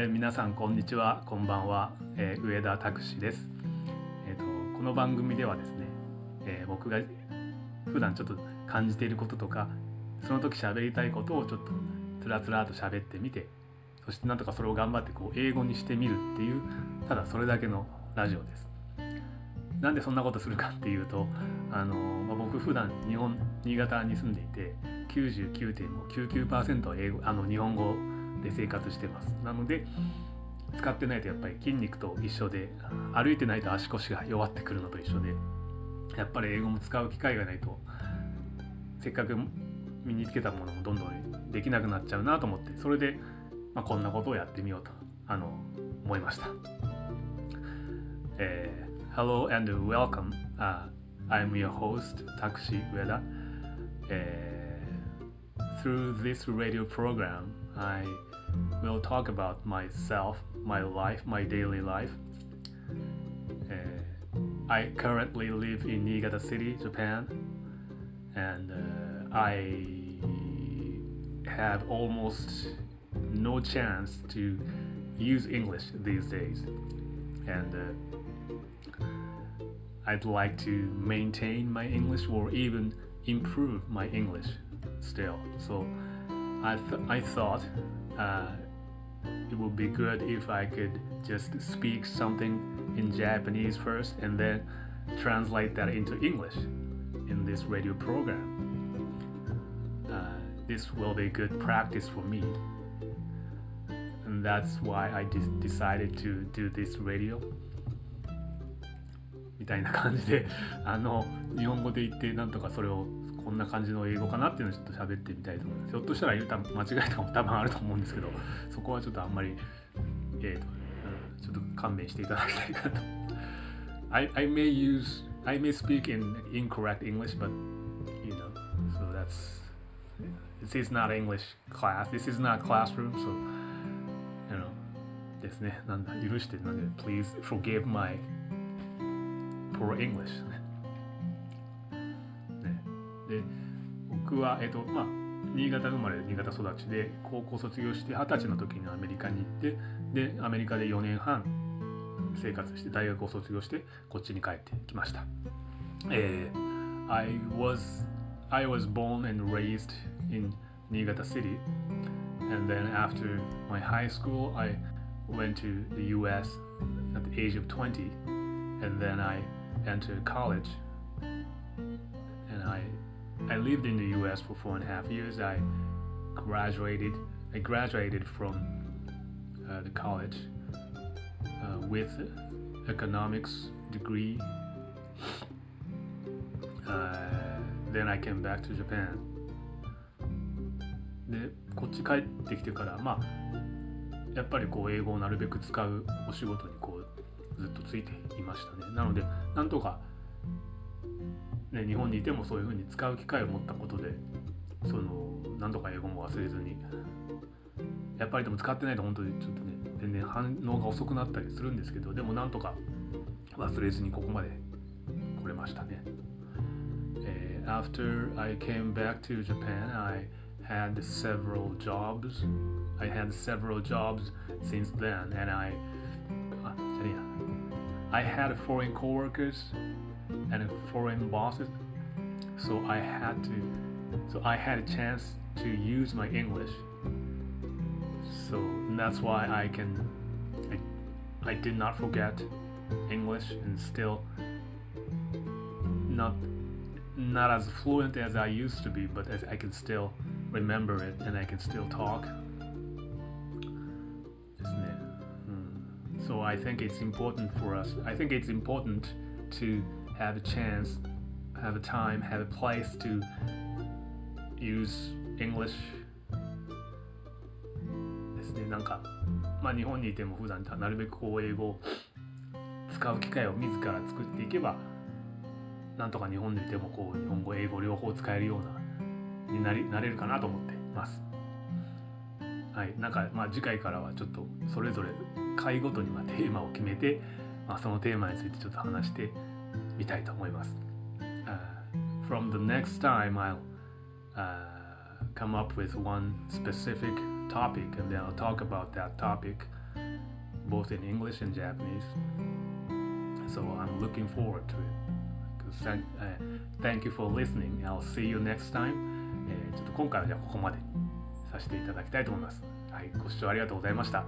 えー、皆さんこんにちは。こんばんは、えー、上田拓司です、えーと、この番組ではですね、えー、僕が普段ちょっと感じていることとかその時喋りたいことをちょっとつらつらと喋ってみてそしてなんとかそれを頑張ってこう英語にしてみるっていうただそれだけのラジオです。なんでそんなことするかっていうとあの、まあ、僕普段日本新潟に住んでいて99.99%英語あの日本語で生活してます。なので使ってないとやっぱり筋肉と一緒で歩いてないと足腰が弱ってくるのと一緒でやっぱり英語も使う機会がないとせっかく身につけたものもどんどんできなくなっちゃうなと思ってそれで、まあ、こんなことをやってみようとあの思いました。えー、Hello and welcome、uh, I'm your host Takushi Ueda、uh, Through this radio program I will talk about myself, my life, my daily life. Uh, I currently live in Niigata City, Japan, and uh, I have almost no chance to use English these days. And uh, I'd like to maintain my English or even improve my English still. So I, th- I thought uh, it would be good if I could just speak something in Japanese first and then translate that into English in this radio program. Uh, this will be good practice for me. And that's why I de- decided to do this radio. みたいな感じであの日本語で言ってなんとかそれを こんな感じの英語かなっていうのをちょっと喋ってみたいと思いますひょっとしたら間違いとかも多分あると思うんですけどそこはちょっとあんまりえーと、うん、ちょっと勘弁していただきたいかと I, I may use I may speak in incorrect English but you know so that's this is not English class this is not classroom so you know ですねなんだ許してなんで please forgive my poor English で僕は、えっとまあ、新潟生まれ新潟育ちで高校卒業して二十歳の時にアメリカに行ってでアメリカで4年半生活して大学を卒業してこっちに帰ってきました。えー、I was I was born and raised in Niigata City and then after my high school I went to the US at the age of 20 and then I entered college and I I lived in the U.S. for four and a half years. I graduated. I graduated from uh, the college uh, with economics degree. Uh, then I came back to Japan. でこっち帰ってきてからまあやっぱりこう英語をなるべく使うお仕事にこうずっとついていましたねなのでなんとか ね、日本にいてもそういうふうに使う機会を持ったことでその何とか英語も忘れずにやっぱりでも使ってないと本当にちょっとね全然反応が遅くなったりするんですけどでもなんとか忘れずにここまで来れましたね。え after I came back to Japan, I had several jobs. I had several jobs since then, and I, I had foreign coworkers and foreign bosses. So I had to, so I had a chance to use my English. So that's why I can, I, I did not forget English and still not not as fluent as I used to be, but I can still remember it and I can still talk. Isn't it? Hmm. So I think it's important for us. I think it's important to have a chance, have a time, have a place to use English ですね。なんか、まあ日本にいても普段なるべくこう英語を使う機会を自ら作っていけば、なんとか日本にいてもこう日本語、英語両方使えるようなになりなれるかなと思ってます。はい、なんかまあ次回からはちょっとそれぞれ回ごとにまテーマを決めて、まあ、そのテーマについてちょっと話してみたいと思います。Uh, from the next time, I'll uh, come up with one specific topic and then I'll talk about that topic both in English and Japanese. So I'm looking forward to it. Thank, uh, thank you for listening. I'll see you next time. えー、ちょっと今回はじゃあここまでにさせていただきたいと思います。はい、ご視聴ありがとうございました。